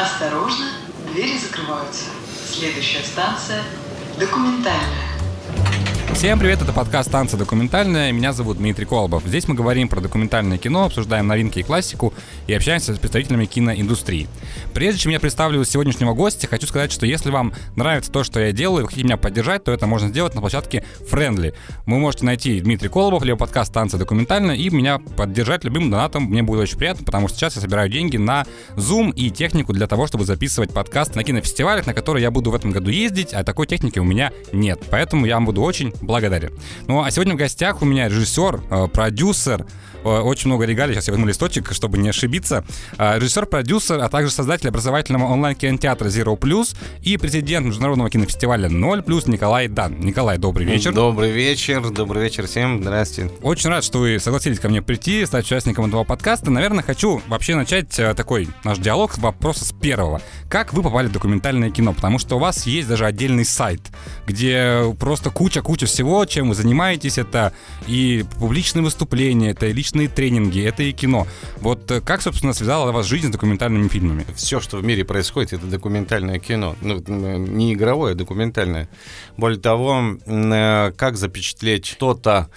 Осторожно, двери закрываются. Следующая станция – документальная. Всем привет, это подкаст «Танцы документальная», меня зовут Дмитрий Колобов. Здесь мы говорим про документальное кино, обсуждаем новинки и классику и общаемся с представителями киноиндустрии. Прежде чем я представлю сегодняшнего гостя, хочу сказать, что если вам нравится то, что я делаю, и вы хотите меня поддержать, то это можно сделать на площадке Friendly. Вы можете найти Дмитрий Колобов, либо подкаст «Танцы документально» и меня поддержать любым донатом, мне будет очень приятно, потому что сейчас я собираю деньги на Zoom и технику для того, чтобы записывать подкасты на кинофестивалях, на которые я буду в этом году ездить, а такой техники у меня нет. Поэтому я вам буду очень благодарен. Ну а сегодня в гостях у меня режиссер, э, продюсер, очень много регалий, сейчас я возьму листочек, чтобы не ошибиться. Э, Режиссер, продюсер, а также создатель образовательного онлайн-кинотеатра Zero Plus и президент Международного кинофестиваля 0 Плюс Николай Дан. Николай, добрый вечер. Добрый вечер, добрый вечер всем, здрасте. Очень рад, что вы согласились ко мне прийти, стать участником этого подкаста. Наверное, хочу вообще начать э, такой наш диалог с вопроса с первого. Как вы попали в документальное кино? Потому что у вас есть даже отдельный сайт, где просто куча-куча всего, чем вы занимаетесь. Это и публичные выступления, это и личные тренинги, это и кино. Вот э, как, собственно, связала вас жизнь с документальными фильмами? Все, что в мире происходит, это документальное кино. Ну, не игровое, а документальное. Более того, э, как запечатлеть что-то,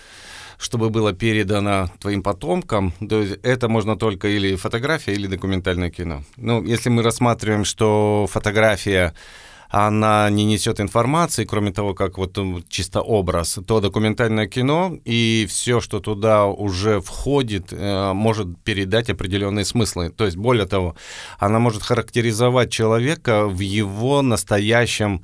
чтобы было передано твоим потомкам, то есть это можно только или фотография, или документальное кино. Ну, если мы рассматриваем, что фотография она не несет информации, кроме того, как вот чисто образ, то документальное кино и все, что туда уже входит, э, может передать определенные смыслы. То есть, более того, она может характеризовать человека в его настоящем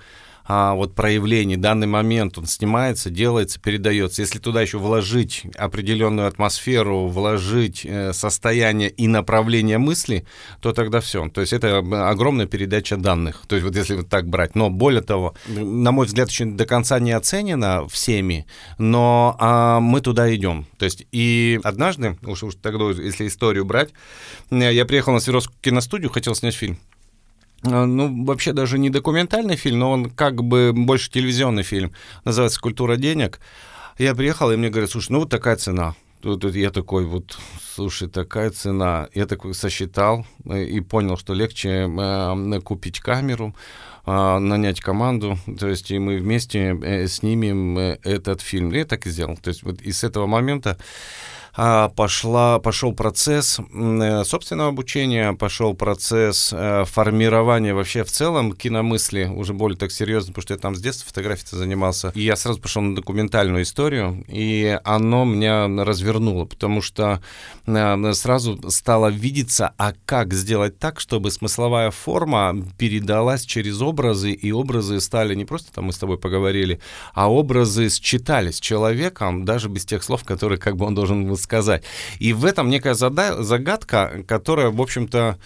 а, вот проявлении, данный момент он снимается, делается, передается. Если туда еще вложить определенную атмосферу, вложить э, состояние и направление мысли, то тогда все. То есть это огромная передача данных. То есть вот если вот так брать. Но более того, на мой взгляд, еще до конца не оценено всеми, но а, мы туда идем. То есть и однажды, уж, уж тогда, если историю брать, э, я приехал на Свердловскую киностудию, хотел снять фильм. А, Ну, вообще даже не документальный фильм, но он как бы больше телевизионный фильм. Называется «Культура денег». Я приехал, и мне говорят, слушай, ну вот такая цена. Тут, тут я такой вот, слушай, такая цена. Я такой сосчитал э, и понял, что легче э, купить камеру, э, нанять команду, то есть и мы вместе э, снимем э, этот фильм. И я так и сделал. То есть вот и с этого момента пошла, пошел процесс э, собственного обучения, пошел процесс э, формирования вообще в целом киномысли, уже более так серьезно, потому что я там с детства фотографией занимался. И я сразу пошел на документальную историю, и оно меня развернуло, потому что э, сразу стало видеться, а как сделать так, чтобы смысловая форма передалась через образы, и образы стали не просто там мы с тобой поговорили, а образы считались человеком, даже без тех слов, которые как бы он должен был сказать. И в этом некая загадка, которая, в общем-то,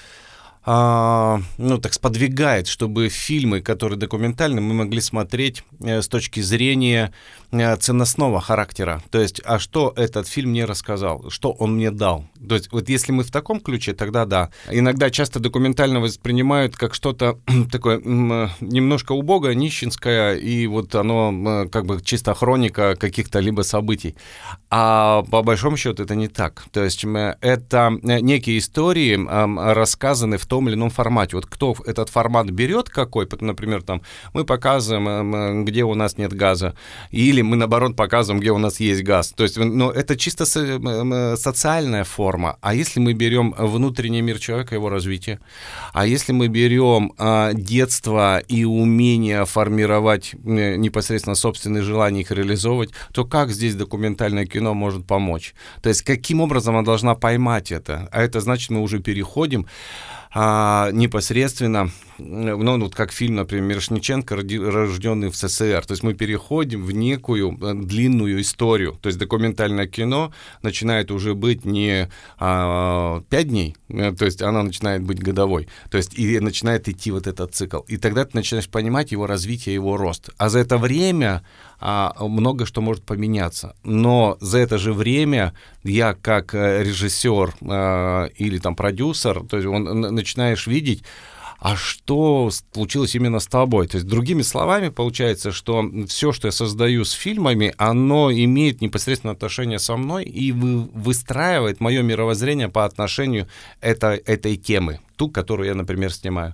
а, ну, так сподвигает, чтобы фильмы, которые документальны, мы могли смотреть э, с точки зрения э, ценностного характера. То есть, а что этот фильм мне рассказал, что он мне дал. То есть, вот если мы в таком ключе, тогда да. Иногда часто документально воспринимают как что-то такое э, немножко убогое, нищенское, и вот оно как бы чисто хроника каких-то либо событий. А по большому счету это не так. То есть, это некие истории, рассказаны в том или ином формате. Вот кто этот формат берет какой, например, там мы показываем, эм, где у нас нет газа, или мы, наоборот, показываем, где у нас есть газ. То есть, ну, это чисто эм, социальная форма. А если мы берем внутренний мир человека, его развитие, а если мы берем а, детство и умение формировать непосредственно собственные желания, их реализовывать, то как здесь документальное кино может помочь? То есть каким образом она должна поймать это? А это значит, мы уже переходим а, непосредственно, ну, вот как фильм, например, Мирошниченко, рожденный в СССР. То есть мы переходим в некую э, длинную историю. То есть документальное кино начинает уже быть не а, пять дней, то есть она начинает быть годовой. То есть и начинает идти вот этот цикл. И тогда ты начинаешь понимать его развитие, его рост. А за это время а, много что может поменяться. Но за это же время я как э, режиссер а, или там продюсер, то есть он, начинаешь видеть, а что случилось именно с тобой. То есть, другими словами, получается, что все, что я создаю с фильмами, оно имеет непосредственное отношение со мной и выстраивает мое мировоззрение по отношению этой, этой темы, ту, которую я, например, снимаю.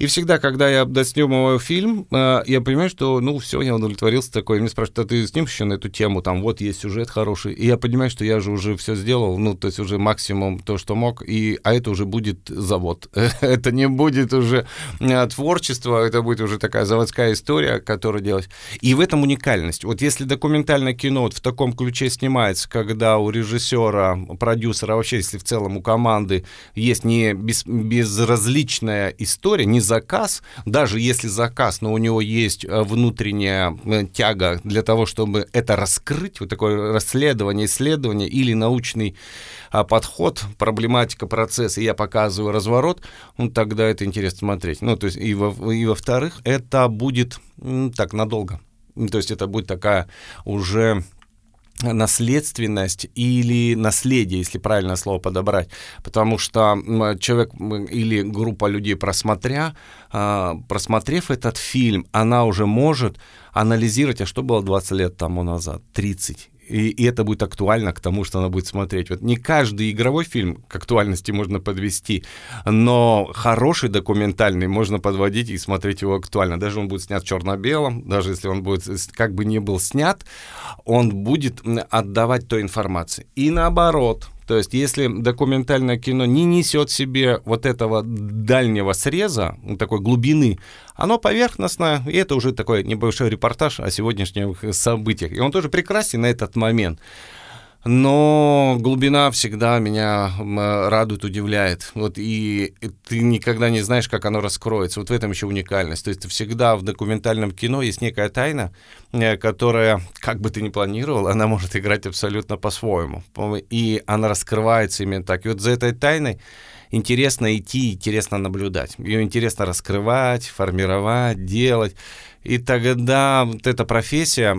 И всегда, когда я доснимываю фильм, э, я понимаю, что, ну, все, я удовлетворился такой. Мне спрашивают, а ты снимешь еще на эту тему? Там, вот, есть сюжет хороший. И я понимаю, что я же уже все сделал, ну, то есть уже максимум то, что мог. И, а это уже будет завод. это не будет уже э, творчество, это будет уже такая заводская история, которую делать. И в этом уникальность. Вот если документальное кино вот в таком ключе снимается, когда у режиссера, продюсера, вообще, если в целом у команды есть не без, безразличная история, не заказ, даже если заказ, но у него есть э, внутренняя э, тяга для того, чтобы это раскрыть, вот такое расследование, исследование или научный а, подход, проблематика процесса, и я показываю разворот, ну, тогда это интересно смотреть. Ну, то есть, и, во, и во-вторых, это будет так надолго. То есть это будет такая уже наследственность или наследие, если правильное слово подобрать. Потому что человек или группа людей, просмотря, а, просмотрев этот фильм, она уже может анализировать, а что было 20 лет тому назад, 30 и, и это будет актуально к тому, что она будет смотреть. Вот не каждый игровой фильм к актуальности можно подвести, но хороший документальный можно подводить и смотреть его актуально. Даже он будет снят в черно-белом, даже если он будет как бы не был снят, он будет отдавать той информации. И наоборот, то есть, если документальное кино не несет в себе вот этого дальнего среза, такой глубины, оно поверхностное, и это уже такой небольшой репортаж о сегодняшних событиях. И он тоже прекрасен на этот момент но глубина всегда меня радует, удивляет. Вот и ты никогда не знаешь, как оно раскроется. Вот в этом еще уникальность. То есть всегда в документальном кино есть некая тайна, э, которая, как бы ты ни планировал, она может играть абсолютно по-своему. И она раскрывается именно так. И вот за этой тайной интересно идти, интересно наблюдать. Ее интересно раскрывать, формировать, делать. И тогда вот эта профессия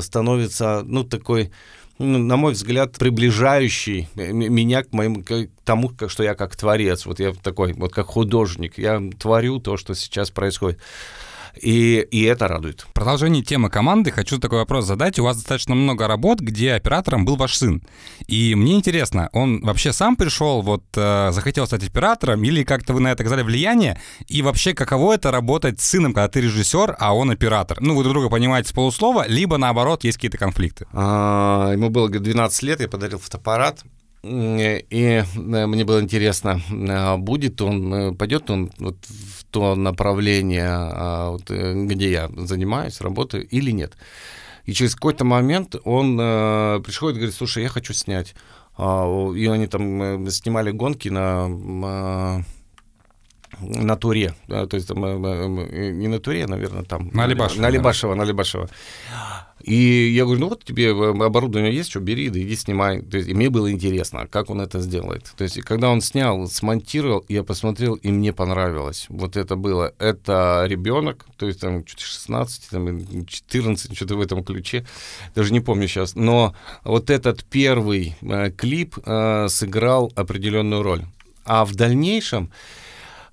становится, ну, такой на мой взгляд, приближающий меня к моему к тому, что я как творец. Вот я такой, вот как художник. Я творю то, что сейчас происходит. И, и это радует. В продолжении темы команды хочу такой вопрос задать. У вас достаточно много работ, где оператором был ваш сын. И мне интересно, он вообще сам пришел, вот э, захотел стать оператором, или как-то вы на это оказали влияние? И вообще, каково это работать с сыном, когда ты режиссер, а он оператор? Ну, вы друг друга понимаете с полуслова, либо наоборот, есть какие-то конфликты? А, ему было 12 лет, я подарил фотоаппарат. И э, мне было интересно, а будет он, э, пойдет он вот в то направление, а, вот, э, где я занимаюсь, работаю, или нет. И через какой-то момент он приходит и говорит, слушай, я хочу снять. А, и они там снимали гонки на на Туре, то есть там, не на Туре, наверное, там. На Алибашево. На Алибашево, на Алибашево. И я говорю, ну вот тебе оборудование есть, что бери, да иди снимай. То есть, и мне было интересно, как он это сделает. То есть, когда он снял, смонтировал, я посмотрел, и мне понравилось. Вот это было. Это ребенок, то есть там 16, там, 14, что-то в этом ключе. Даже не помню сейчас. Но вот этот первый э, клип э, сыграл определенную роль. А в дальнейшем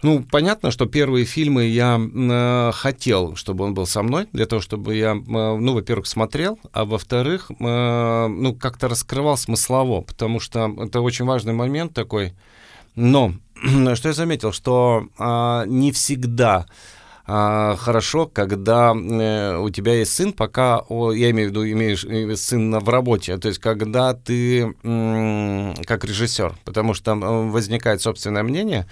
ну, понятно, что первые фильмы я э, хотел, чтобы он был со мной, для того, чтобы я, э, ну, во-первых, смотрел, а во-вторых, э, ну, как-то раскрывал смыслово, потому что это очень важный момент такой. Но что я заметил, что э, не всегда а, хорошо, когда э, у тебя есть сын, пока, о, я имею в виду, имеешь э, сын в работе, то есть когда ты м, как режиссер, потому что э, возникает собственное мнение,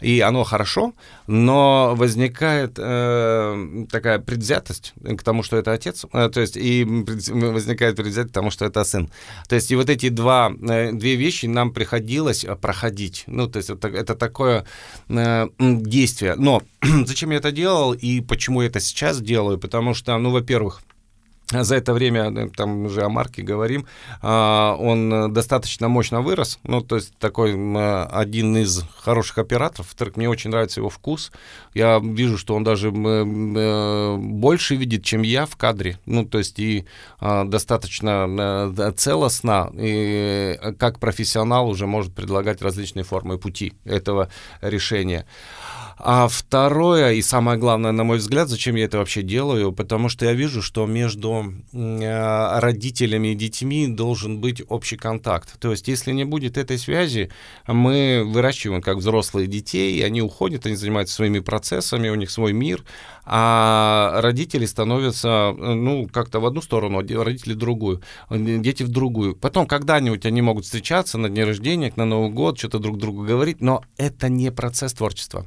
и оно хорошо, но возникает э, такая предвзятость к тому, что это отец, э, то есть и возникает предвзятость к тому, что это сын. То есть и вот эти два, э, две вещи нам приходилось проходить. Ну, то есть это, это такое э, действие. Но зачем я это делал и почему это сейчас делаю? Потому что, ну, во-первых, за это время, э, там уже о марке говорим, а, он достаточно мощно вырос. Ну, то есть такой один из хороших операторов. Во-вторых, мне очень нравится его вкус. Я вижу, что он даже э, больше видит, чем я в кадре. Ну, то есть и а, достаточно э, целостно, и как профессионал уже может предлагать различные формы пути этого решения. А второе, и самое главное, на мой взгляд, зачем я это вообще делаю, потому что я вижу, что между э, родителями и детьми должен быть общий контакт. То есть, если не будет этой связи, мы выращиваем как взрослые детей, они уходят, они занимаются своими процессами, у них свой мир, а родители становятся, ну, как-то в одну сторону, а родители в другую, дети в другую. Потом когда-нибудь они могут встречаться на дне рождения, на Новый год, что-то друг другу говорить, но это не процесс творчества.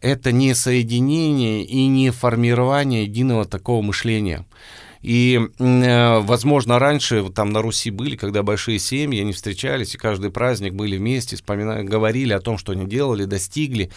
Это не соединение и не формирование единого такого мышления. И, э, возможно, раньше там на Руси были, когда большие семьи, они встречались, и каждый праздник были вместе, вспоминали, говорили о том, что они делали, достигли.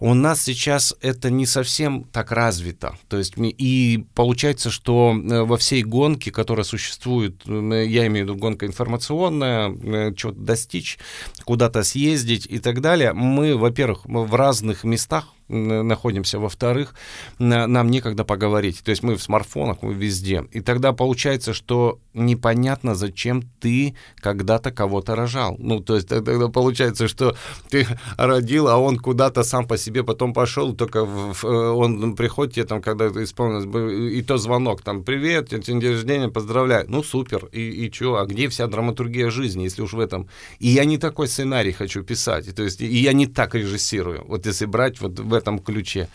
У нас сейчас это не совсем так развито. То есть, и получается, что э, во всей гонке, которая существует, э, я имею в виду гонка информационная, э, что-то достичь, куда-то съездить и так далее, мы, во-первых, в разных местах находимся. Во-вторых, нам некогда поговорить. То есть мы в смартфонах, мы везде. И тогда получается, что непонятно, зачем ты когда-то кого-то рожал. Ну, то есть тогда получается, что ты родил, а он куда-то сам по себе потом пошел, только в, он приходит тебе там, когда исполнилось, и то звонок, там, привет, день рождения, поздравляю. Ну, супер. И, и что, а где вся драматургия жизни, если уж в этом? И я не такой сценарий хочу писать. То есть и я не так режиссирую. Вот если брать вот в этом ключе,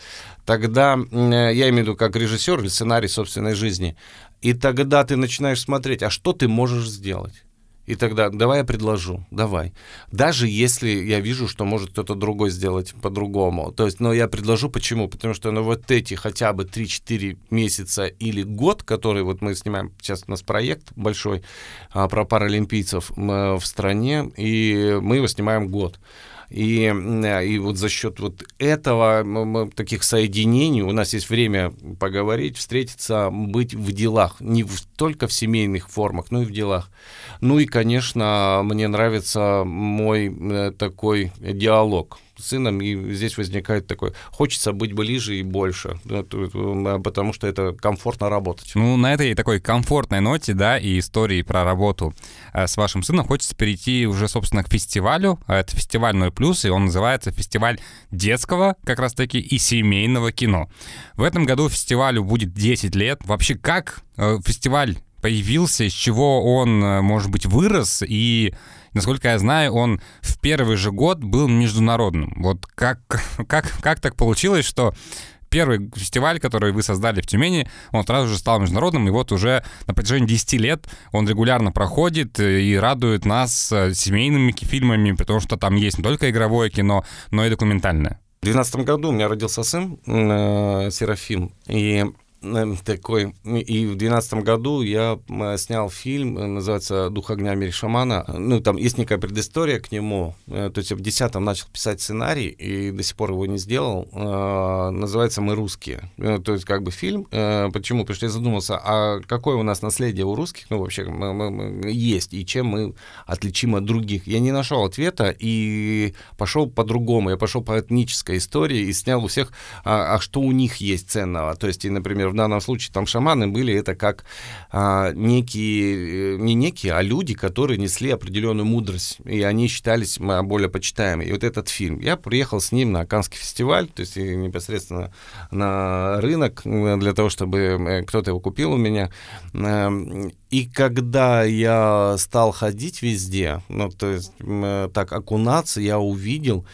тогда я имею в виду как режиссер или сценарий собственной жизни, и тогда ты начинаешь смотреть, а что ты можешь сделать? И тогда давай я предложу, давай. Даже если я вижу, что может кто-то другой сделать по-другому. То есть, но я предложу почему? Потому что ну, вот эти хотя бы 3-4 месяца или год, который вот мы снимаем, сейчас у нас проект большой а, про паралимпийцев а, в стране, и мы его снимаем год. И, и вот за счет вот этого, таких соединений, у нас есть время поговорить, встретиться, быть в делах, не в, только в семейных формах, но и в делах. Ну и, конечно, мне нравится мой э, такой диалог сыном, и здесь возникает такой, хочется быть ближе и больше, потому что это комфортно работать. Ну, на этой такой комфортной ноте, да, и истории про работу э, с вашим сыном хочется перейти уже, собственно, к фестивалю. А это фестиваль 0+, и он называется фестиваль детского, как раз-таки, и семейного кино. В этом году фестивалю будет 10 лет. Вообще, как э, фестиваль появился, из чего он, э, может быть, вырос, и Насколько я знаю, он в первый же год был международным. Вот как, как, как так получилось, что первый фестиваль, который вы создали в Тюмени, он сразу же стал международным, и вот уже на протяжении 10 лет он регулярно проходит и радует нас э, семейными фильмами, потому что там есть не только игровое кино, но и документальное. В 2012 году у меня родился сын э, Серафим, и такой. И в двенадцатом году я снял фильм, э, называется «Дух огня мире шамана». Ну, там есть некая предыстория к нему. Э, то есть я в десятом начал писать сценарий, и до сих пор его не сделал. Э, называется «Мы русские». То есть как бы фильм. Почему? Потому что я задумался, а какое у нас наследие у русских, ну, вообще мы, есть, и чем мы отличим от других. Я не нашел ответа, и пошел по-другому. Я пошел по этнической истории и снял у всех, а, а что у них есть ценного. То есть, и, например, в данном случае там шаманы были это как а, некие, э, не некие, а люди, которые несли определенную мудрость, и они считались более почитаемыми. И вот этот фильм, я приехал с ним на Канский фестиваль, то есть непосредственно на рынок для того, чтобы э, кто-то его купил у меня. Эм, и когда я стал ходить везде, ну, то есть так окунаться, я увидел,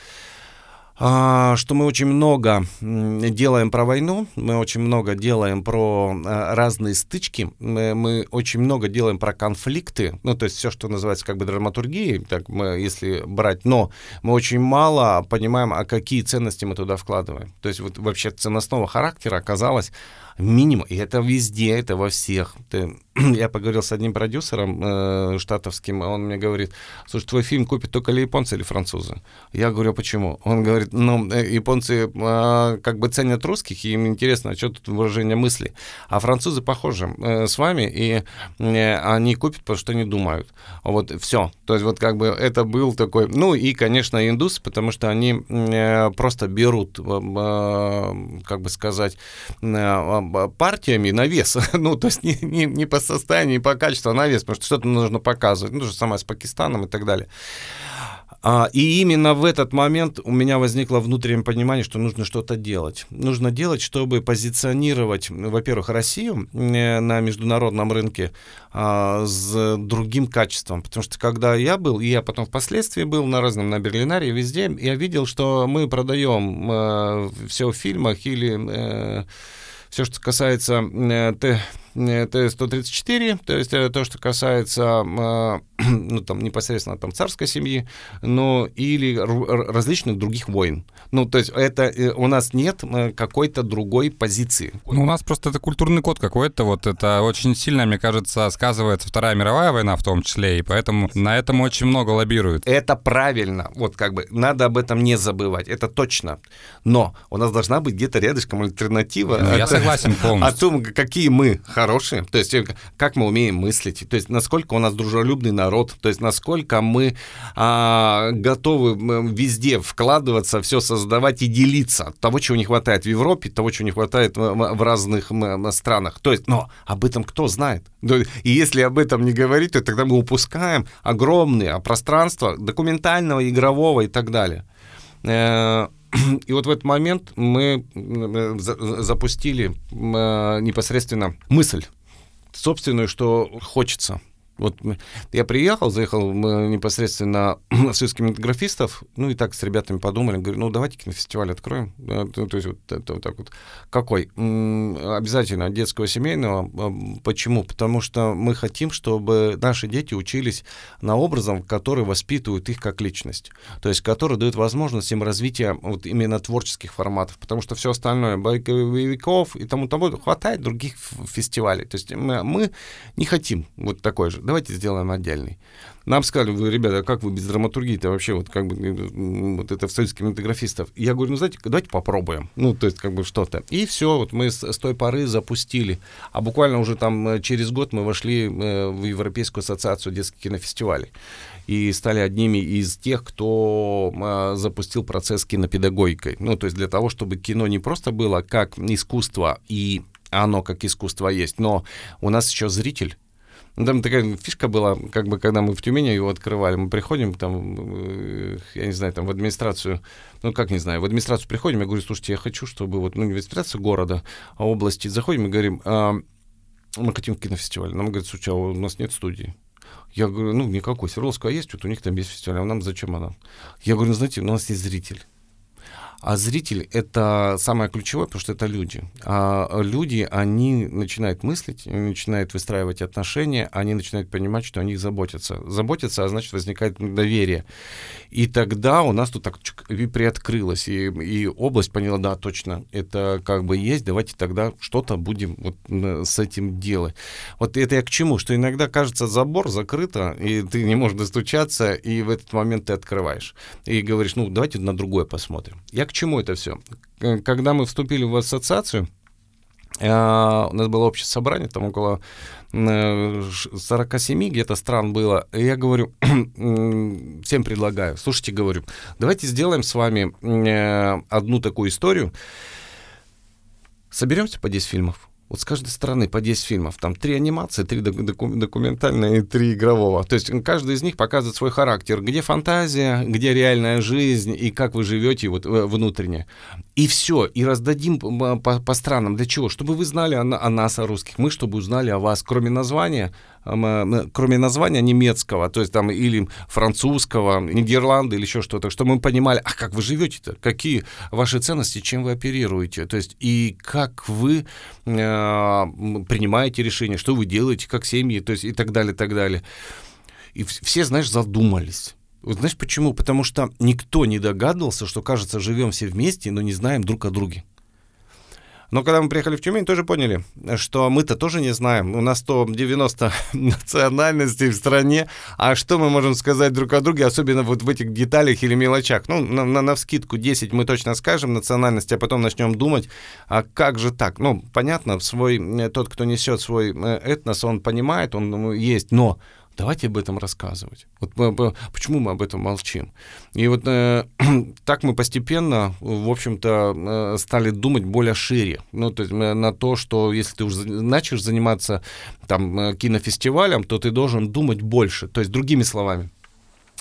что мы очень много делаем про войну, мы очень много делаем про а, разные стычки, мы, очень много делаем про конфликты, ну, то есть все, что называется как бы драматургией, так мы, если брать, но мы очень мало понимаем, а какие ценности мы туда вкладываем. То есть вот вообще ценностного характера оказалось минимум, и это везде, это во всех. Ты, я поговорил с одним продюсером э, штатовским, он мне говорит, слушай, твой фильм купят только ли японцы или французы? Я говорю, «А почему? Он говорит, ну, э, японцы э, как бы ценят русских, и им интересно, а что тут выражение мысли. А французы похожи э, с вами, и э, они купят, потому что не думают. Вот все. То есть вот как бы это был такой, ну и, конечно, индусы, потому что они э, просто берут, э, как бы сказать, э, партиями на вес. ну, то есть не, не, не по состоянию, не по качеству, на вес, потому что что-то нужно показывать. Ну, же самое с Пакистаном и так далее. А, и именно в этот момент у меня возникло внутреннее понимание, что нужно что-то делать. Нужно делать, чтобы позиционировать, во-первых, Россию э, на международном рынке а, с другим качеством. Потому что когда я был, и я потом впоследствии был на разном, на Берлинаре, везде, я видел, что мы продаем э, все в фильмах или э, все, что касается э, Т-134, то есть э, то, что касается э, ну, там, непосредственно там, царской семьи, но или различных других войн. Ну, то есть это э, у нас нет какой-то другой позиции. Ну, у нас просто это культурный код какой-то, вот это очень сильно, мне кажется, сказывается Вторая мировая война в том числе, и поэтому на этом очень много лоббируют. Это правильно, вот как бы, надо об этом не забывать, это точно. Но у нас должна быть где-то рядышком альтернатива. Ну, я согласен полностью. О том, какие мы хорошие, то есть э, как мы умеем мыслить, то есть насколько у нас дружелюбный народ, то есть насколько мы а, готовы везде вкладываться, все создавать и делиться того, чего не хватает в Европе, того, чего не хватает в, разных странах. То есть, но об этом кто знает? И если об этом не говорить, то тогда мы упускаем огромное пространство документального, игрового и так далее. Э, и вот в этот момент мы запустили непосредственно мысль собственную, что хочется вот я приехал, заехал непосредственно с кинематографистов, ну и так с ребятами подумали, говорю, ну давайте кинофестиваль откроем. То есть вот это вот так вот. Какой? Обязательно детского семейного. Почему? Потому что мы хотим, чтобы наши дети учились на образом, который воспитывает их как личность. То есть который дает возможность им развития вот именно творческих форматов. Потому что все остальное, боевиков и тому тому хватает других фестивалей. То есть мы не хотим вот такой же давайте сделаем отдельный. Нам сказали, вы, ребята, как вы без драматургии-то вообще, вот как бы, э, вот это в союз кинематографистов. Я говорю, ну, знаете, давайте попробуем. Ну, то есть, как бы что-то. И все, вот мы с, с той поры запустили. А буквально уже там э, через год мы вошли э, в Европейскую ассоциацию детских кинофестивалей и стали одними из тех, кто запустил процесс кинопедагогикой. Ну, то есть для того, чтобы кино не просто было как искусство, и оно как искусство есть, но у нас еще зритель там такая фишка была, как бы, когда мы в Тюмени его открывали, мы приходим там, э, я не знаю, там в администрацию, ну, как не знаю, в администрацию приходим, я говорю, слушайте, я хочу, чтобы вот, ну, не в администрацию города, а области, заходим и говорим, а, мы хотим кинофестиваль. Нам говорят, слушайте, а у нас нет студии. Я говорю, ну, никакой. Свердловская есть, вот у них там есть фестиваль, а нам зачем она? Я говорю, ну, знаете, у нас есть зритель. А зритель — это самое ключевое, потому что это люди. А люди, они начинают мыслить, начинают выстраивать отношения, они начинают понимать, что о них заботятся. Заботятся, а значит, возникает доверие. И тогда у нас тут так приоткрылось, и, и область поняла, да, точно, это как бы есть, давайте тогда что-то будем вот с этим делать. Вот это я к чему? Что иногда кажется забор закрыто, и ты не можешь достучаться, и в этот момент ты открываешь. И говоришь, ну, давайте на другое посмотрим. Я к чему это все? Когда мы вступили в ассоциацию, э, у нас было общее собрание, там около 47 э, где-то стран было. И я говорю, всем предлагаю, слушайте, говорю, давайте сделаем с вами э, одну такую историю. Соберемся по 10 фильмов. Вот с каждой стороны по 10 фильмов. Там три анимации, три документальные и три игрового. То есть каждый из них показывает свой характер. Где фантазия, где реальная жизнь и как вы живете вот э, внутренне. И все. И раздадим по, по странам. Для чего? Чтобы вы знали о, о нас, о русских. Мы, чтобы узнали о вас. Кроме названия, кроме названия немецкого, то есть там или французского, Нидерланды или еще что-то, чтобы мы понимали, а как вы живете-то, какие ваши ценности, чем вы оперируете, то есть и как вы э, принимаете решения, что вы делаете, как семьи, то есть и так далее, так далее. И все, знаешь, задумались. Знаешь почему? Потому что никто не догадывался, что, кажется, живем все вместе, но не знаем друг о друге. Но когда мы приехали в Тюмень, тоже поняли, что мы-то тоже не знаем. У нас 190 национальностей в стране, а что мы можем сказать друг о друге, особенно вот в этих деталях или мелочах? Ну, на, на, на вскидку 10 мы точно скажем национальности, а потом начнем думать, а как же так? Ну, понятно, свой, э, тот, кто несет свой э, этнос, он понимает, он ну, есть, но Давайте об этом рассказывать. Вот почему мы об этом молчим? И вот э, так мы постепенно, в общем-то, э, стали думать более шире. Ну, то есть э, на то, что если ты уже начнешь заниматься там э, кинофестивалем, то ты должен думать больше. То есть другими словами,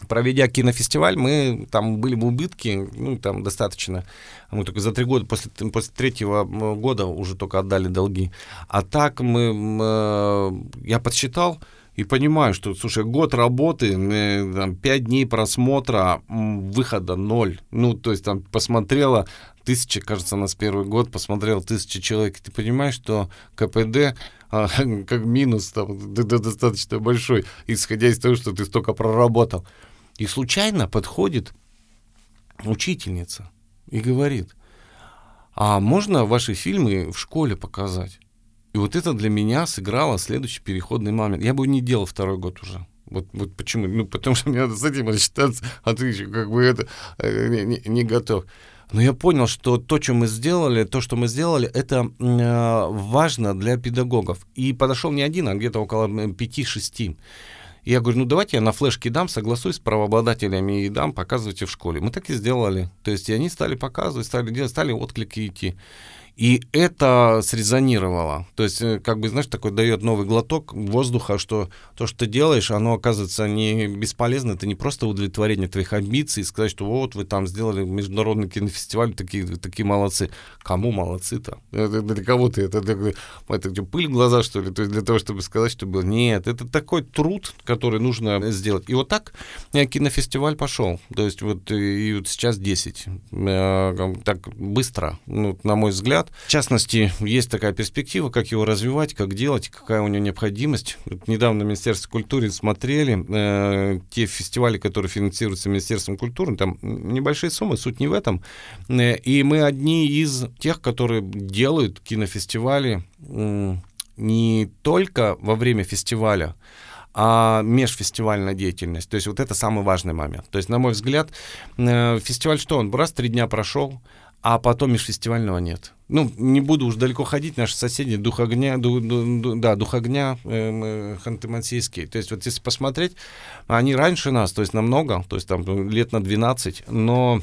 проведя кинофестиваль, мы там были в убытке, ну, там достаточно. Мы только за три года, после, после третьего года уже только отдали долги. А так мы, э, я подсчитал, и понимаю, что, слушай, год работы, э, там, 5 дней просмотра, выхода ноль. Ну, то есть там посмотрела тысяча, кажется, нас первый год, посмотрел тысяча человек. И ты понимаешь, что КПД а, как минус там, достаточно большой, исходя из того, что ты столько проработал. И случайно подходит учительница и говорит, а можно ваши фильмы в школе показать? И вот это для меня сыграло следующий переходный момент. Я бы не делал второй год уже. Вот, вот почему? Ну, потому что мне надо с этим рассчитаться, а ты еще как бы это э, не, не, не готов. Но я понял, что то, что мы сделали, то, что мы сделали, это э, важно для педагогов. И подошел не один, а где-то около 5-6. И я говорю, ну давайте я на флешке дам, согласуюсь с правообладателями и дам, показывайте в школе. Мы так и сделали. То есть и они стали показывать, стали делать, стали отклики идти. И это срезонировало. То есть, э, как бы, знаешь, такой дает новый глоток воздуха, что то, что ты делаешь, оно оказывается не бесполезно, это не просто удовлетворение твоих амбиций, сказать, что вот вы там сделали международный кинофестиваль, такие, такие молодцы. Кому молодцы-то? Для кого ты? Это, это, это, это пыль в глаза, что ли? То есть для того, чтобы сказать, что было. Нет, это такой труд, который нужно сделать. И вот так э, кинофестиваль пошел. То есть вот и вот сейчас 10. Э, так быстро, ну, на мой взгляд, назад. В частности, есть такая перспектива, как его развивать, как делать, какая у него необходимость. Вот недавно в Министерстве культуры смотрели э, те фестивали, которые финансируются Министерством культуры, там небольшие суммы, суть не в этом. Э, и мы одни из тех, которые делают кинофестивали э, не только во время фестиваля, а межфестивальная деятельность. То есть вот это самый важный момент. То есть, на мой взгляд, э, фестиваль что, он раз три дня прошел, а потом межфестивального нет. Ну, не буду уж далеко ходить, наши соседи, Дух огня, ду, ду, ду, да, Дух огня, э, Ханты-Мансийский. То есть вот если посмотреть, они раньше нас, то есть намного, то есть там лет на 12, но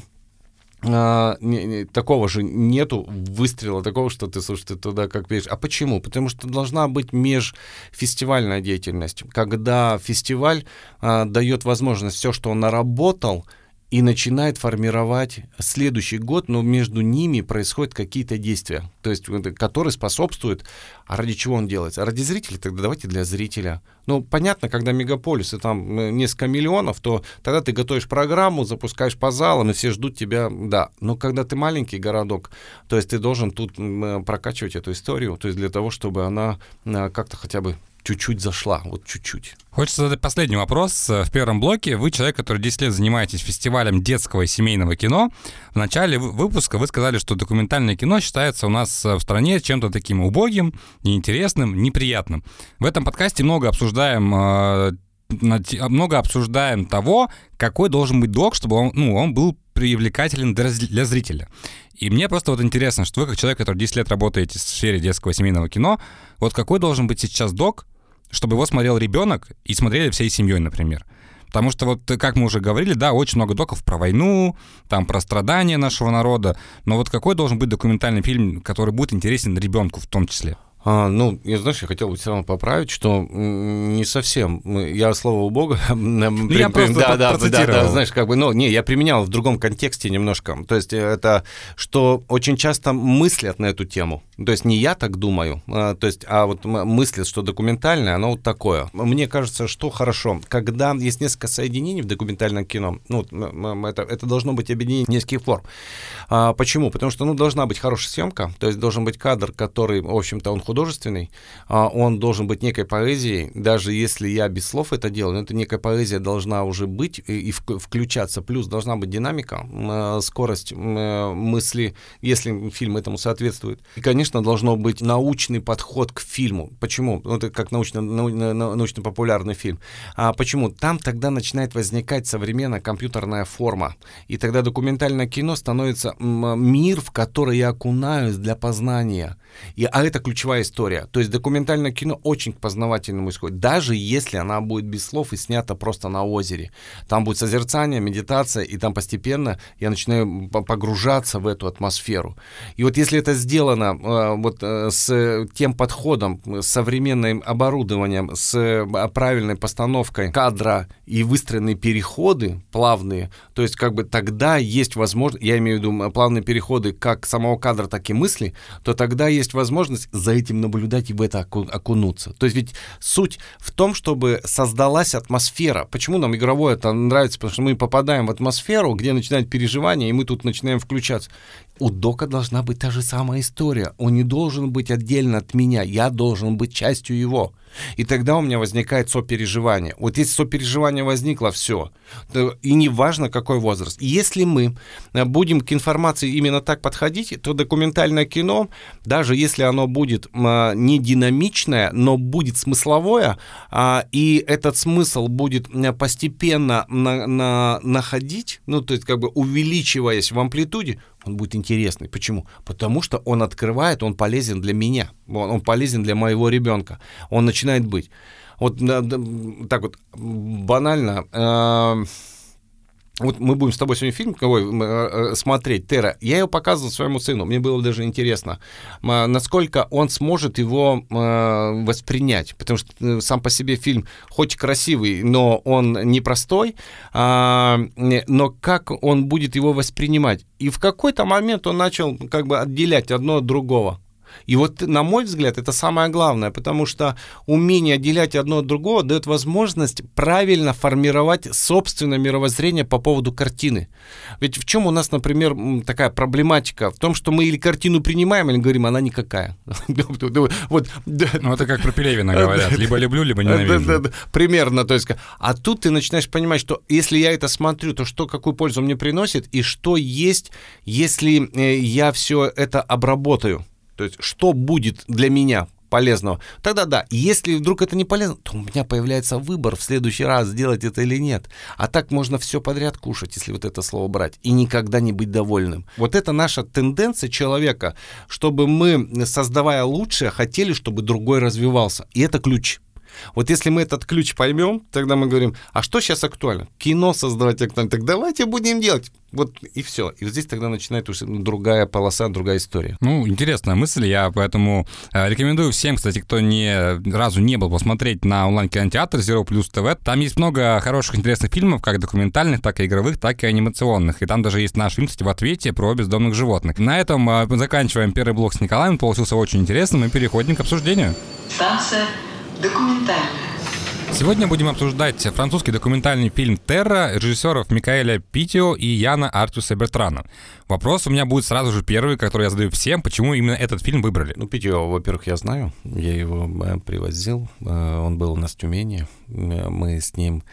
а, не, не, такого же нету выстрела, такого, что ты, слушай, ты туда как пишешь. А почему? Потому что должна быть межфестивальная деятельность, когда фестиваль а, дает возможность все, что он наработал, и начинает формировать следующий год, но между ними происходят какие-то действия, то есть которые способствуют, а ради чего он делается? А ради зрителя, тогда давайте для зрителя. Ну, понятно, когда мегаполисы там э, несколько миллионов, то тогда ты готовишь программу, запускаешь по залам, и все ждут тебя, да. Но когда ты маленький городок, то есть ты должен тут э, прокачивать эту историю, то есть для того, чтобы она э, как-то хотя бы чуть-чуть зашла, вот чуть-чуть. Хочется задать последний вопрос. В первом блоке вы человек, который 10 лет занимаетесь фестивалем детского и семейного кино. В начале выпуска вы сказали, что документальное кино считается у нас в стране чем-то таким убогим, неинтересным, неприятным. В этом подкасте много обсуждаем э, много обсуждаем того, какой должен быть док, чтобы он, ну, он был привлекателен для зрителя. И мне просто вот интересно, что вы, как человек, который 10 лет работаете в сфере детского семейного кино, вот какой должен быть сейчас док, чтобы его смотрел ребенок и смотрели всей семьей, например. Потому что вот, как мы уже говорили, да, очень много доков про войну, там про страдания нашего народа, но вот какой должен быть документальный фильм, который будет интересен ребенку в том числе? А, ну, я, знаешь, я хотел бы все равно поправить, что не совсем. Я, слава богу, ну, я просто да, да, да, да, знаешь, как бы, ну, не, я применял в другом контексте немножко. То есть это, что очень часто мыслят на эту тему. То есть не я так думаю, а, то есть, а вот мыслят, что документальное, оно вот такое. Мне кажется, что хорошо, когда есть несколько соединений в документальном кино, ну, это, это должно быть объединение нескольких форм. А, почему? Потому что, ну, должна быть хорошая съемка, то есть должен быть кадр, который, в общем-то, он художественный, а, он должен быть некой поэзией, даже если я без слов это делаю, но это некая поэзия должна уже быть и, и включаться, плюс должна быть динамика, скорость мысли, если фильм этому соответствует. И, конечно, должно быть научный подход к фильму. Почему? Ну, это как научно, научно-популярный фильм. А почему? Там тогда начинает возникать современная компьютерная форма, и тогда документальное кино становится мир, в который я окунаюсь для познания. И, а это ключевая история. То есть документальное кино очень к познавательному исходит, даже если она будет без слов и снята просто на озере. Там будет созерцание, медитация, и там постепенно я начинаю погружаться в эту атмосферу. И вот если это сделано вот с тем подходом, с современным оборудованием, с правильной постановкой кадра и выстроенные переходы плавные, то есть как бы тогда есть возможность, я имею в виду плавные переходы как самого кадра, так и мысли, то тогда есть возможность за этим наблюдать и в это окунуться. То есть ведь суть в том, чтобы создалась атмосфера. Почему нам игровое это нравится? Потому что мы попадаем в атмосферу, где начинают переживания, и мы тут начинаем включаться. У Дока должна быть та же самая история. Он не должен быть отдельно от меня, я должен быть частью его. И тогда у меня возникает сопереживание. Вот если сопереживание возникло, все. И не важно, какой возраст. Если мы э, будем к информации именно так подходить, то документальное кино, даже если оно будет а, не динамичное, но будет смысловое, а, и этот смысл будет постепенно на, на, находить, ну, то есть как бы увеличиваясь в амплитуде, он будет интересный. Почему? Потому что он открывает, он полезен для меня, он полезен для моего ребенка. Он начинает быть. Вот так вот банально. Э, вот мы будем с тобой сегодня фильм какой, э, э, смотреть, Тера. Я его показывал своему сыну. Мне было даже интересно, насколько он сможет его э, воспринять. Потому что сам по себе фильм хоть красивый, но он непростой. А, но как он будет его воспринимать? И в какой-то момент он начал как бы отделять одно от другого. И вот, на мой взгляд, это самое главное, потому что умение отделять одно от другого дает возможность правильно формировать собственное мировоззрение по поводу картины. Ведь в чем у нас, например, такая проблематика? В том, что мы или картину принимаем, или говорим, она никакая. Вот. Ну, это как про Пелевина говорят. Либо люблю, либо ненавижу. Примерно. То есть, а тут ты начинаешь понимать, что если я это смотрю, то что, какую пользу мне приносит, и что есть, если э, я все это обработаю. То есть, что будет для меня полезного. Тогда да, если вдруг это не полезно, то у меня появляется выбор в следующий раз, сделать это или нет. А так можно все подряд кушать, если вот это слово брать, и никогда не быть довольным. Вот это наша тенденция человека, чтобы мы, создавая лучшее, хотели, чтобы другой развивался. И это ключ. Вот если мы этот ключ поймем, тогда мы говорим, а что сейчас актуально? Кино создавать актуально. Так давайте будем делать. Вот и все. И вот здесь тогда начинает уже другая полоса, другая история. Ну, интересная мысль. Я поэтому э, рекомендую всем, кстати, кто ни разу не был, посмотреть на онлайн-кинотеатр Zero Plus TV. Там есть много хороших, интересных фильмов, как документальных, так и игровых, так и анимационных. И там даже есть наш фильм, кстати, в ответе про бездомных животных. На этом э, мы заканчиваем первый блок с Николаем. Получился очень интересным. И переходим к обсуждению. Станция Документальная. Сегодня будем обсуждать французский документальный фильм «Терра» режиссеров Микаэля Питио и Яна Артуса Бертрана. Вопрос у меня будет сразу же первый, который я задаю всем. Почему именно этот фильм выбрали? Ну, Питио, во-первых, я знаю. Я его э, привозил. Э, он был у нас в Тюмени. Э, мы с ним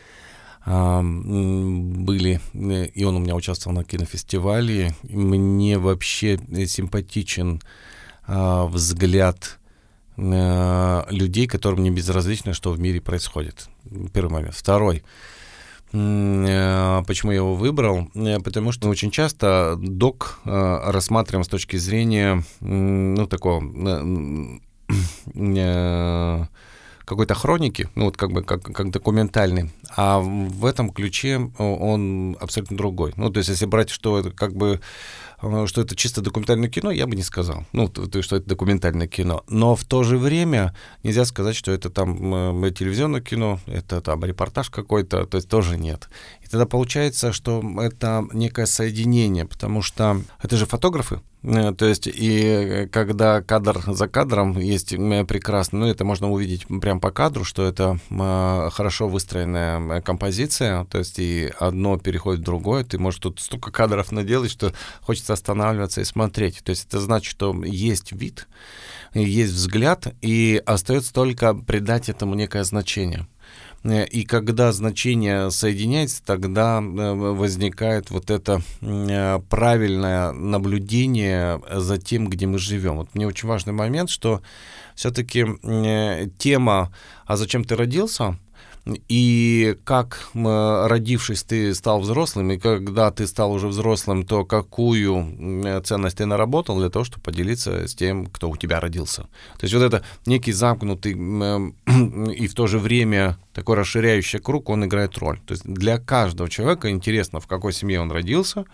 были, и он у меня участвовал на кинофестивале. Мне вообще симпатичен взгляд Э, людей, которым не безразлично, что в мире происходит. Первый момент. Второй. Э, почему я его выбрал? Э, потому что очень часто док рассматриваем с точки зрения, ну, такого какой-то хроники, ну вот как бы как, как документальный, а в этом ключе он абсолютно другой. Ну то есть если брать, что это как бы Э, что это чисто документальное кино, я бы не сказал. Ну, то, что это документальное кино. Но в то же время нельзя сказать, что это там э, телевизионное кино, это там репортаж какой-то, то есть тоже нет. Тогда получается, что это некое соединение, потому что это же фотографы, Э, то есть, и когда кадр за кадром есть прекрасно, ну, это можно увидеть прямо по кадру, что это э, хорошо выстроенная э, композиция, то есть, и одно переходит в другое, ты можешь тут столько кадров наделать, что хочется останавливаться и смотреть. То есть, это значит, что есть вид, есть взгляд, и остается только придать этому некое значение. Э, и когда значение соединяется, тогда э, возникает вот это э, правильное наблюдение за тем, где мы живем. Вот мне очень важный момент, что все-таки тема «А зачем ты родился?» И как, родившись, ты стал взрослым, и когда ты стал уже взрослым, то какую ценность ты наработал для того, чтобы поделиться с тем, кто у тебя родился. То есть вот это некий замкнутый и в то же время такой расширяющий круг, он играет роль. То есть для каждого человека интересно, в какой семье он родился,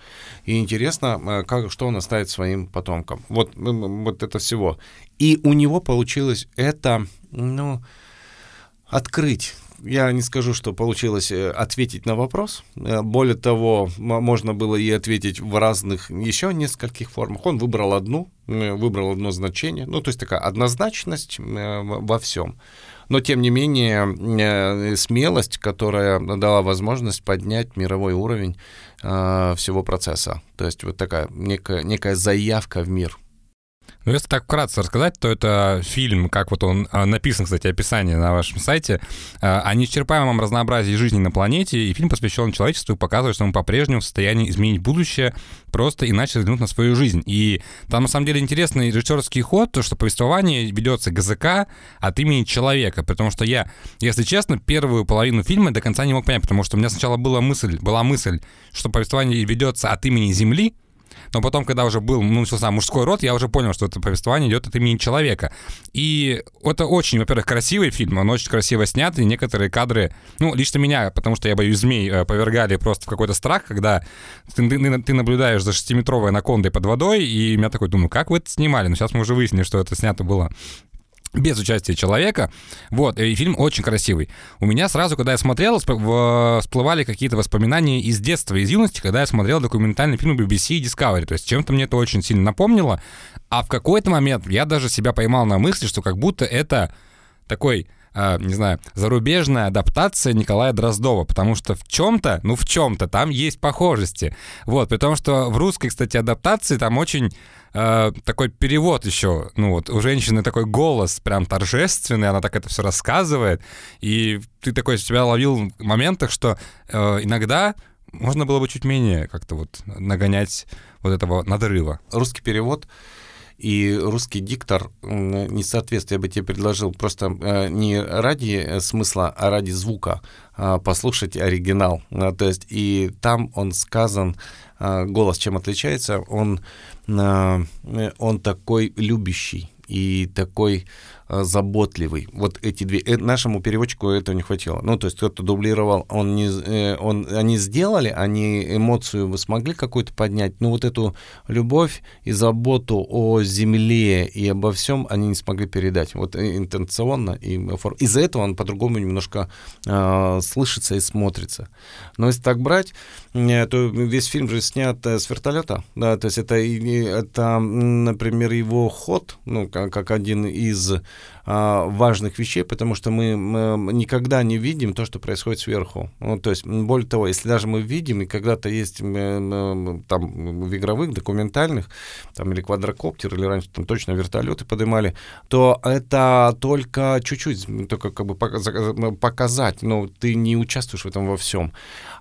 и интересно, как, что он оставит своим потомкам. Вот, вот это всего. И у него получилось это, ну, открыть я не скажу, что получилось э, ответить на вопрос. Э, более того, можно было и ответить в разных еще нескольких формах. Он выбрал одну, э, выбрал одно значение. Ну, то есть такая однозначность во всем. Но, тем не менее, смелость, которая дала возможность поднять мировой уровень всего процесса. То есть вот такая некая, некая заявка в мир. Ну, если так вкратце рассказать, то это фильм, как вот он а, написан, кстати, описание на вашем сайте, а, о неисчерпаемом разнообразии жизни на планете, и фильм посвящен человечеству и показывает, что мы по-прежнему в состоянии изменить будущее, просто иначе взглянуть на свою жизнь. И там, на самом деле, интересный режиссерский ход, то, что повествование ведется ГЗК от имени человека, потому что я, если честно, первую половину фильма до конца не мог понять, потому что у меня сначала была мысль, была мысль, что повествование ведется от имени Земли, но потом, когда уже был, ну, начался мужской род, я уже понял, что это повествование идет от имени человека. И это очень, во-первых, красивый фильм, он очень красиво снят, и некоторые кадры, ну, лично меня, потому что я боюсь змей, э, повергали просто в какой-то страх, когда ты, ты, ты наблюдаешь за шестиметровой анакондой под водой, и я такой думаю, как вы это снимали? Но сейчас мы уже выяснили, что это снято было без участия человека. Вот, и фильм очень красивый. У меня сразу, когда я смотрел, всплывали какие-то воспоминания из детства, из юности, когда я смотрел документальный фильм BBC и Discovery. То есть чем-то мне это очень сильно напомнило. А в какой-то момент я даже себя поймал на мысли, что как будто это такой э, не знаю, зарубежная адаптация Николая Дроздова, потому что в чем-то, ну в чем-то там есть похожести. Вот, при том, что в русской, кстати, адаптации там очень э, такой перевод еще, ну вот, у женщины такой голос прям торжественный, она так это все рассказывает, и ты такой себя ловил в моментах, что э, иногда можно было бы чуть менее как-то вот нагонять вот этого надрыва. Русский перевод и русский диктор не соответствует, я бы тебе предложил просто э, не ради э, смысла, а ради звука а, послушать оригинал. А, то есть и там он сказан, голос чем отличается, он, он такой любящий и такой Э, заботливый. Вот эти две. Э, нашему переводчику этого не хватило. Ну, то есть кто-то дублировал, он не, э, он, они сделали, они эмоцию вы смогли какую-то поднять, но вот эту любовь и заботу о земле и обо всем они не смогли передать. Вот интенционно. И из-за этого он по-другому немножко э, слышится и смотрится. Но если так брать, то весь фильм же снят с вертолета. Да, то есть это, это например, его ход, ну, как, как один из важных вещей, потому что мы, мы никогда не видим то, что происходит сверху. Ну, то есть, более того, если даже мы видим, и когда-то есть там в игровых, документальных, там или квадрокоптер, или раньше там точно вертолеты поднимали, то это только чуть-чуть, только как бы показать, но ты не участвуешь в этом во всем.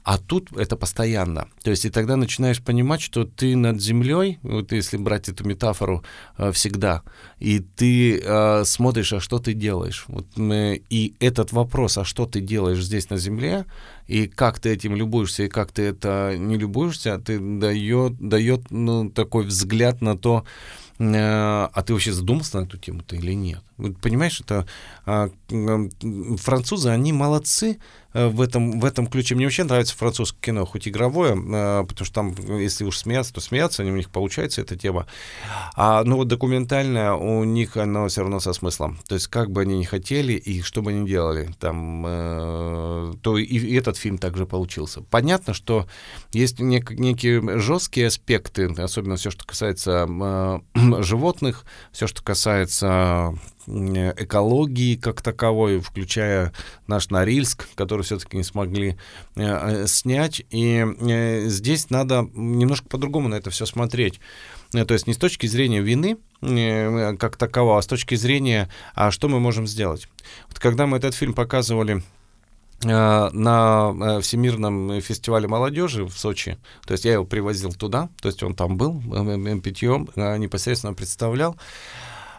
А тут это постоянно. То есть и тогда начинаешь понимать, что ты над землей, вот если брать эту метафору э, всегда, и ты э, смотришь, а что ты делаешь. Вот, э, и этот вопрос, а что ты делаешь здесь на земле, и как ты этим любуешься, и как ты это не любуешься, ты дает, дает ну, такой взгляд на то, э, а ты вообще задумался на эту тему-то или нет? Вот, понимаешь, это а, французы, они молодцы Э, в этом, в этом ключе. Мне вообще нравится французское кино, хоть игровое, э, потому что там, если уж смеяться, то смеяться, у них получается эта тема. А, ну вот документальное у них оно все равно со смыслом. То есть как бы они ни хотели и что бы они делали, там, э, то и, и этот фильм также получился. Понятно, что есть нек, некие жесткие аспекты, особенно все, что касается э, животных, все, что касается экологии как таковой, включая наш Норильск, который все-таки не смогли э, э, снять. И э, здесь надо немножко по-другому на это все смотреть. То есть не с точки зрения вины как такового, а с точки зрения, а что мы можем сделать. Вот когда мы этот фильм показывали на Всемирном фестивале молодежи в Сочи. То есть я его привозил туда, то есть он там был, питьем непосредственно представлял.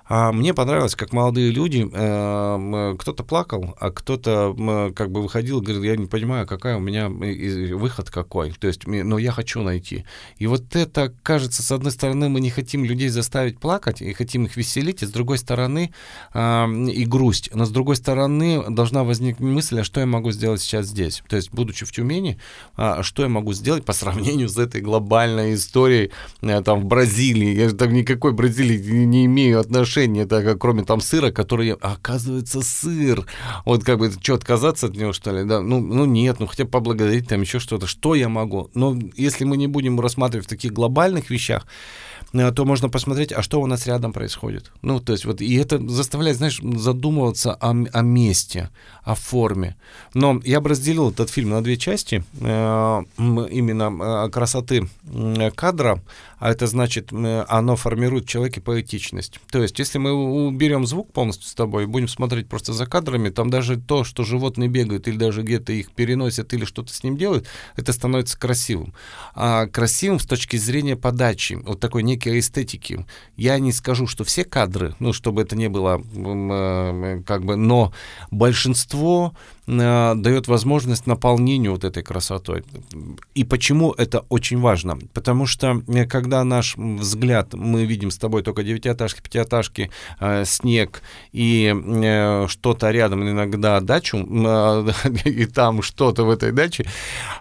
А мне понравилось, как молодые люди, э, кто-то плакал, а кто-то э, как бы выходил и говорил, я не понимаю, какая у меня выход какой. То есть, но я хочу найти. И вот это, кажется, с одной стороны, мы не хотим людей заставить плакать и хотим их веселить, и с другой стороны, и грусть. Но с другой стороны, должна возникнуть мысль, а что я могу сделать сейчас здесь? То есть, будучи в Тюмени, а, что я могу сделать по сравнению с этой глобальной историей э, там в Бразилии? Я же там никакой Бразилии не имею отношения, так как кроме там сыра, который, оказывается, сыр. Вот как бы, что, отказаться от него, что ли? Да, ну, ну нет, ну хотя бы поблагодарить там еще что-то. Что я могу? Но если мы не будем рассматривать в таких глобальных вещах, Э, то можно посмотреть, а что у нас рядом происходит. Ну, то есть вот, и это заставляет, знаешь, задумываться о, о месте, о форме. Но я бы разделил этот фильм на две части, э, именно э, красоты кадра, а это значит, оно формирует в человеке поэтичность. То есть, если мы уберем звук полностью с тобой и будем смотреть просто за кадрами, там даже то, что животные бегают или даже где-то их переносят или что-то с ним делают, это становится красивым. А красивым с точки зрения подачи, вот такой некой эстетики. Я не скажу, что все кадры, ну, чтобы это не было э, как бы, но большинство Э, дает возможность наполнению вот этой красотой. И почему это очень важно? Потому что э, когда наш взгляд, мы видим с тобой только девятиэтажки, пятиэтажки, э, снег и что-то рядом, иногда дачу, и там что-то в этой даче,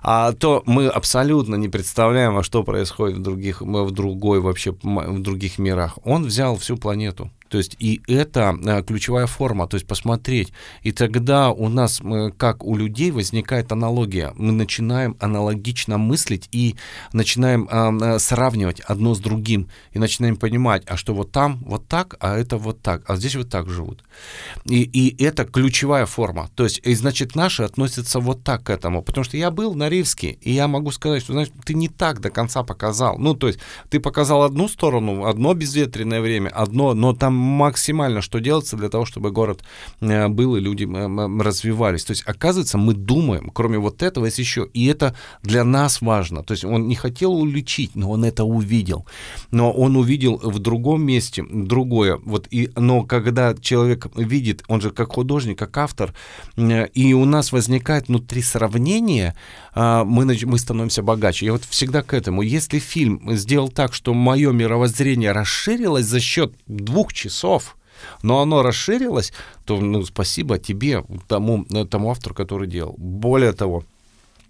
а, то мы абсолютно не представляем, а что происходит в других, в другой вообще, в других мирах. Он взял всю планету. То есть и это э, ключевая форма, то есть посмотреть. И тогда у нас, э, как у людей, возникает аналогия. Мы начинаем аналогично мыслить и начинаем э, сравнивать одно с другим. И начинаем понимать, а что вот там вот так, а это вот так, а здесь вот так живут. И, и это ключевая форма. То есть, и значит, наши относятся вот так к этому. Потому что я был на Рильске, и я могу сказать, что, знаешь, ты не так до конца показал. Ну, то есть, ты показал одну сторону, одно безветренное время, одно, но там максимально что делается для того, чтобы город э, был и люди развивались. То есть, оказывается, мы думаем, кроме вот этого есть еще. И это для нас важно. То есть он не хотел уличить, но он это увидел. Но он увидел в другом месте другое. Вот и, но когда человек видит, он же как художник, как автор, э, и у нас возникает внутри сравнения, а, мы, мы становимся богаче. Я вот всегда к этому. Если фильм сделал так, что мое мировоззрение расширилось за счет двух часов, но оно расширилось, то ну, спасибо тебе, тому, тому автору, который делал. Более того,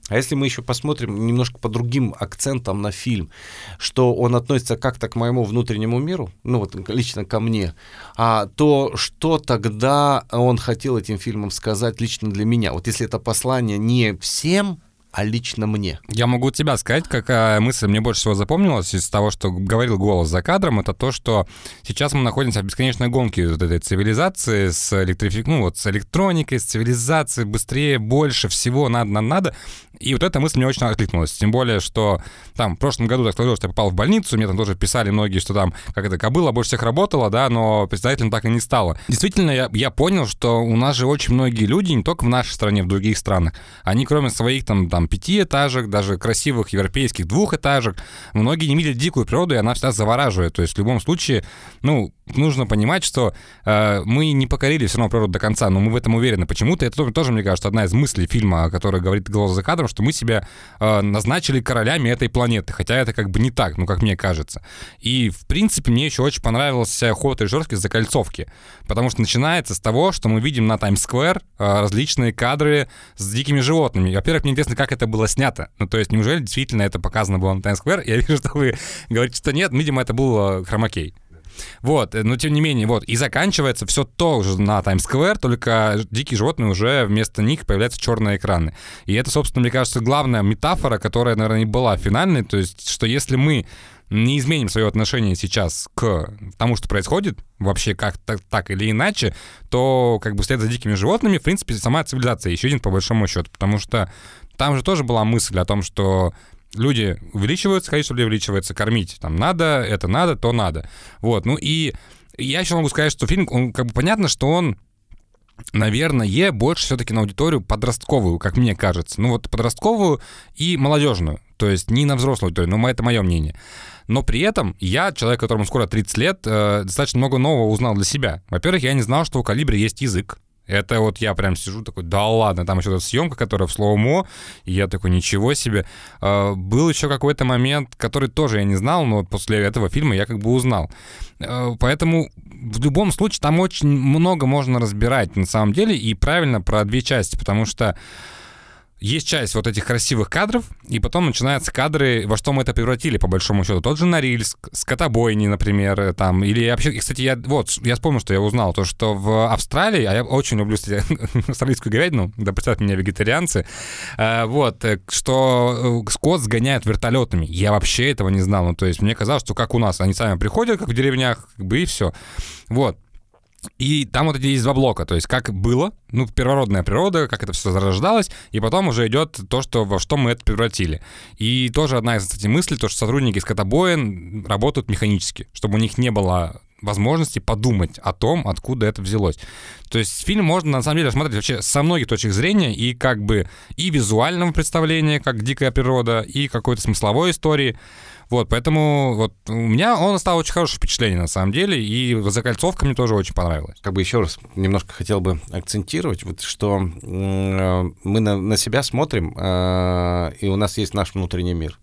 а если мы еще посмотрим немножко по другим акцентам на фильм, что он относится как-то к моему внутреннему миру, ну вот лично ко мне, а, то что тогда он хотел этим фильмом сказать лично для меня? Вот если это послание не всем, а лично мне. Я могу тебя сказать, какая мысль мне больше всего запомнилась из того, что говорил голос за кадром, это то, что сейчас мы находимся в бесконечной гонке вот этой цивилизации с электрифик... ну, вот с электроникой, с цивилизацией, быстрее, больше, всего надо, надо, надо. И вот эта мысль мне очень откликнулась. Тем более, что там в прошлом году так сложилось, что я попал в больницу, мне там тоже писали многие, что там как это кобыла больше всех работала, да, но председателем так и не стало. Действительно, я, я понял, что у нас же очень многие люди, не только в нашей стране, в других странах, они кроме своих там, там пятиэтажек, даже красивых европейских двухэтажек, многие не видят дикую природу, и она всегда завораживает. То есть в любом случае, ну, нужно понимать, что э, мы не покорили все равно природу до конца, но мы в этом уверены. Почему-то это тоже, мне кажется, одна из мыслей фильма, который говорит «Голос за кадром», что мы себя э, назначили королями этой планеты, хотя это как бы не так, ну, как мне кажется. И, в принципе, мне еще очень понравился ход режиссерский закольцовки, потому что начинается с того, что мы видим на Таймс-сквер э, различные кадры с дикими животными. Во-первых, мне интересно, как это было снято. Ну, то есть, неужели действительно это показано было на Таймс-сквер? Я вижу, что вы говорите, что нет, видимо, это был э, хромакей. Вот, э, но тем не менее, вот, и заканчивается все тоже на Таймс-сквер, только дикие животные уже вместо них появляются черные экраны. И это, собственно, мне кажется, главная метафора, которая, наверное, и была финальной, то есть, что если мы не изменим свое отношение сейчас к тому, что происходит, вообще как так, так или иначе, то как бы вслед за дикими животными, в принципе, сама цивилизация исчезнет по большому счету, потому что там же тоже была мысль о том, что люди увеличиваются, количество людей увеличивается, кормить там надо, это надо, то надо. Вот, ну и я еще могу сказать, что фильм, он как бы понятно, что он наверное, больше все-таки на аудиторию подростковую, как мне кажется. Ну вот подростковую и молодежную. То есть не на взрослую аудиторию, но это мое мнение. Но при этом я, человек, которому скоро 30 лет, э, достаточно много нового узнал для себя. Во-первых, я не знал, что у Калибри есть язык. Это вот я прям сижу такой, да ладно, там еще эта съемка, которая в слоумо, и я такой, ничего себе. Э, был еще какой-то момент, который тоже я не знал, но после этого фильма я как бы узнал. Э, поэтому в любом случае там очень много можно разбирать на самом деле, и правильно про две части, потому что есть часть вот этих красивых кадров, и потом начинаются кадры, во что мы это превратили, по большому счету. Тот же Норильск, скотобойни, например, э, там, или вообще, кстати, я, вот, я вспомнил, что я узнал, то, что в Австралии, а я очень люблю, кстати, австралийскую говядину, да представят меня вегетарианцы, э, вот, э, что скот сгоняют вертолетами. Я вообще этого не знал, ну, то есть мне казалось, что как у нас, они сами приходят, как в деревнях, как бы, и все. Вот. И там вот эти есть два блока, то есть как было, ну, первородная природа, как это все зарождалось, и потом уже идет то, что, во что мы это превратили. И тоже одна из, кстати, мыслей, то, что сотрудники скотобоин работают механически, чтобы у них не было возможности подумать о том, откуда это взялось. То есть фильм можно на самом деле смотреть вообще со многих точек зрения и как бы и визуального представления, как дикая природа, и какой-то смысловой истории. Вот, поэтому вот у меня он оставил очень хорошее впечатление, на самом деле, и закольцовка мне тоже очень понравилась. Как бы еще раз немножко хотел бы акцентировать, вот что э, мы на, на себя смотрим, э, и у нас есть наш внутренний мир.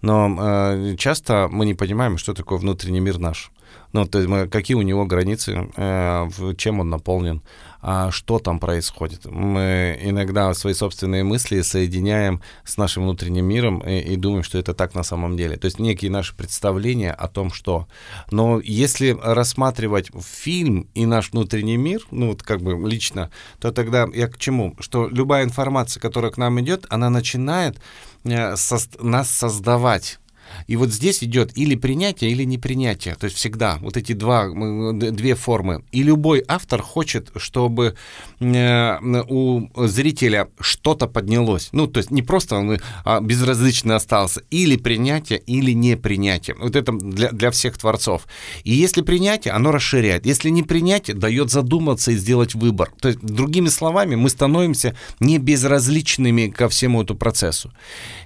Но э, часто мы не понимаем, что такое внутренний мир наш. Ну, то есть мы, какие у него границы, э, чем он наполнен а что там происходит. Мы иногда свои собственные мысли соединяем с нашим внутренним миром и, и думаем, что это так на самом деле. То есть некие наши представления о том, что. Но если рассматривать фильм и наш внутренний мир, ну вот как бы лично, то тогда я к чему? Что любая информация, которая к нам идет, она начинает нас создавать и вот здесь идет или принятие, или непринятие. То есть всегда вот эти два, две формы. И любой автор хочет, чтобы э, у зрителя что-то поднялось. Ну, то есть не просто он а безразлично остался. Или принятие, или непринятие. Вот это для, для всех творцов. И если принятие, оно расширяет. Если не принятие, дает задуматься и сделать выбор. То есть, другими словами, мы становимся не безразличными ко всему этому процессу.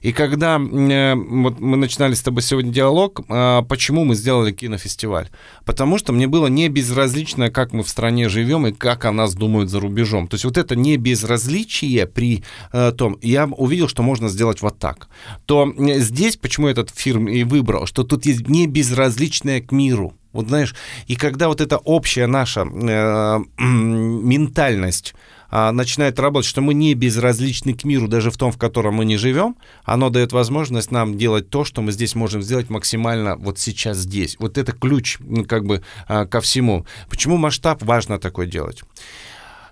И когда э, вот мы начинали с тобой сегодня диалог, а, почему мы сделали кинофестиваль. Потому что мне было не безразлично, как мы в стране живем и как о нас думают за рубежом. То есть вот это не безразличие при э, том, я увидел, что можно сделать вот так. То здесь, почему этот фильм и выбрал, что тут есть не безразличное к миру. Вот знаешь, и когда вот эта общая наша э, ментальность а, начинает работать, что мы не безразличны к миру, даже в том, в котором мы не живем, оно дает возможность нам делать то, что мы здесь можем сделать максимально вот сейчас здесь. Вот это ключ как бы а, ко всему. Почему масштаб важно такое делать?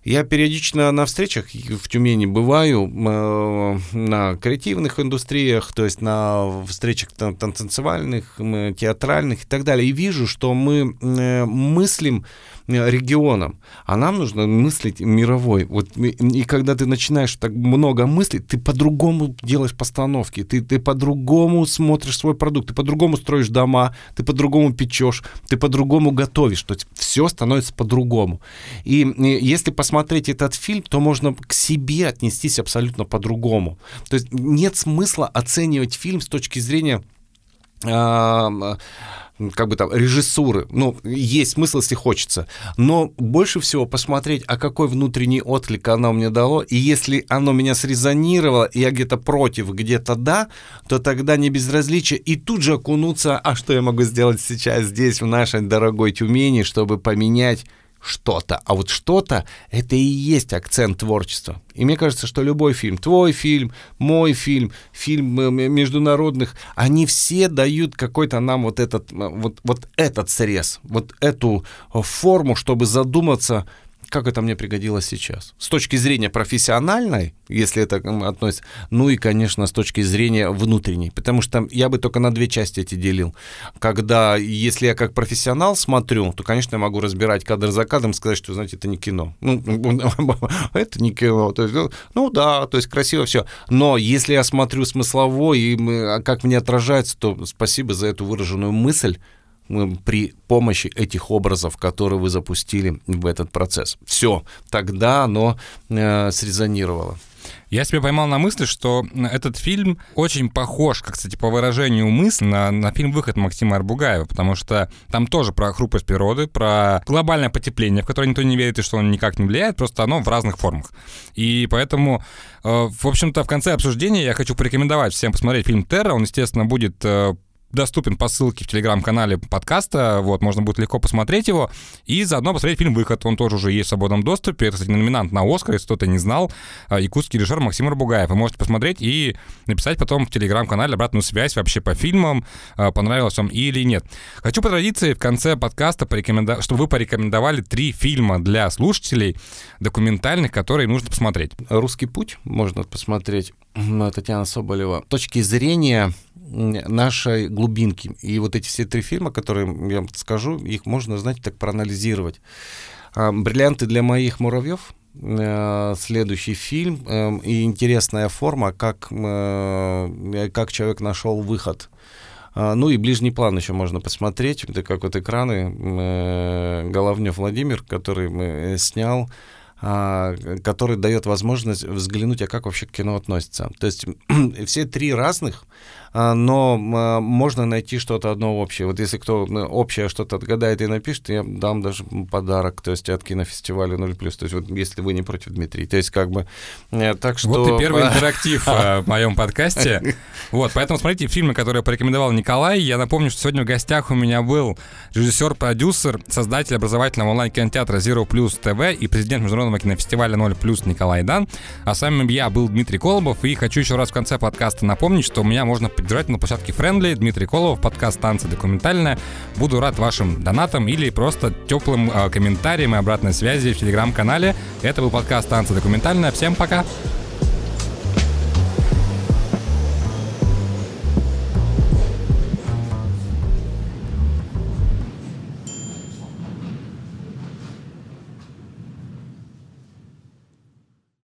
Я периодично на встречах в Тюмени бываю, э, на креативных индустриях, то есть на встречах танцевальных, театральных и так далее, и вижу, что мы э, мыслим Э, регионом, а нам нужно мыслить мировой. Вот, и когда ты начинаешь так много мыслить, ты по-другому делаешь постановки, ты, ты по-другому смотришь свой продукт, ты по-другому строишь дома, ты по-другому печешь, ты по-другому готовишь, то есть все становится по-другому. И, и если посмотреть этот фильм, то можно к себе отнестись абсолютно по-другому. То есть нет смысла оценивать фильм с точки зрения э, как бы там, режиссуры. Ну, есть смысл, если хочется. Но больше всего посмотреть, а какой внутренний отклик оно мне дало. И если оно меня срезонировало, и я где-то против, где-то да, то тогда не безразличие. И тут же окунуться, а что я могу сделать сейчас здесь, в нашей дорогой Тюмени, чтобы поменять что-то. А вот что-то — это и есть акцент творчества. И мне кажется, что любой фильм, твой фильм, мой фильм, фильм э, международных, они все дают какой-то нам вот этот, э, вот, вот этот срез, вот эту э, форму, чтобы задуматься, как это мне пригодилось сейчас. С точки зрения профессиональной, если это относится, ну и, конечно, с точки зрения внутренней, потому что я бы только на две части эти делил. Когда, если я как профессионал смотрю, то, конечно, я могу разбирать кадр за кадром, сказать, что, знаете, это не кино. Ну, это не кино. То есть, ну да, то есть красиво все. Но если я смотрю смыслово и а как мне отражается, то спасибо за эту выраженную мысль, при помощи этих образов, которые вы запустили в этот процесс. Все, тогда оно э, срезонировало. Я себя поймал на мысли, что этот фильм очень похож, как, кстати, по выражению мысли, на, на фильм «Выход» Максима Арбугаева, потому что там тоже про хрупкость природы, про глобальное потепление, в которое никто не верит и что он никак не влияет, просто оно в разных формах. И поэтому, э, в общем-то, в конце обсуждения я хочу порекомендовать всем посмотреть фильм «Терра». Он, естественно, будет э, доступен по ссылке в телеграм-канале подкаста, вот, можно будет легко посмотреть его, и заодно посмотреть фильм «Выход», он тоже уже есть в свободном доступе, это, кстати, номинант на «Оскар», если кто-то не знал, а, якутский режиссер Максим Рабугаев, вы можете посмотреть и написать потом в телеграм-канале обратную связь вообще по фильмам, а, понравилось вам или нет. Хочу по традиции в конце подкаста порекомендовать, чтобы вы порекомендовали три фильма для слушателей документальных, которые нужно посмотреть. «Русский путь» можно посмотреть, Татьяна Соболева. Точки зрения нашей глубинки. И вот эти все три фильма, которые я скажу, их можно, знаете, так проанализировать. А, «Бриллианты для моих муравьев», э, следующий фильм э, и интересная форма, как, э, как человек нашел выход. А, ну и ближний план еще можно посмотреть. Это как вот экраны Головнев Владимир, который снял а, который дает возможность взглянуть, а как вообще к кино относится. То есть все три разных, но а, можно найти что-то одно общее. Вот если кто общее что-то отгадает и напишет, я дам даже подарок, то есть от кинофестиваля 0+. То есть вот если вы не против, Дмитрий. То есть как бы э, так что... Вот и первый интерактив э, в моем подкасте. Вот, поэтому смотрите фильмы, которые порекомендовал Николай. Я напомню, что сегодня в гостях у меня был режиссер-продюсер, создатель образовательного онлайн-кинотеатра Zero Plus TV и президент Международного кинофестиваля 0 Plus Николай Дан. А с вами я был Дмитрий Колобов. И хочу еще раз в конце подкаста напомнить, что у меня можно поддержать на площадке Friendly. Дмитрий Колов, подкаст «Танцы документальная». Буду рад вашим донатам или просто теплым э, комментариям и обратной связи в телеграм-канале. Это был подкаст «Танцы документальная». Всем пока!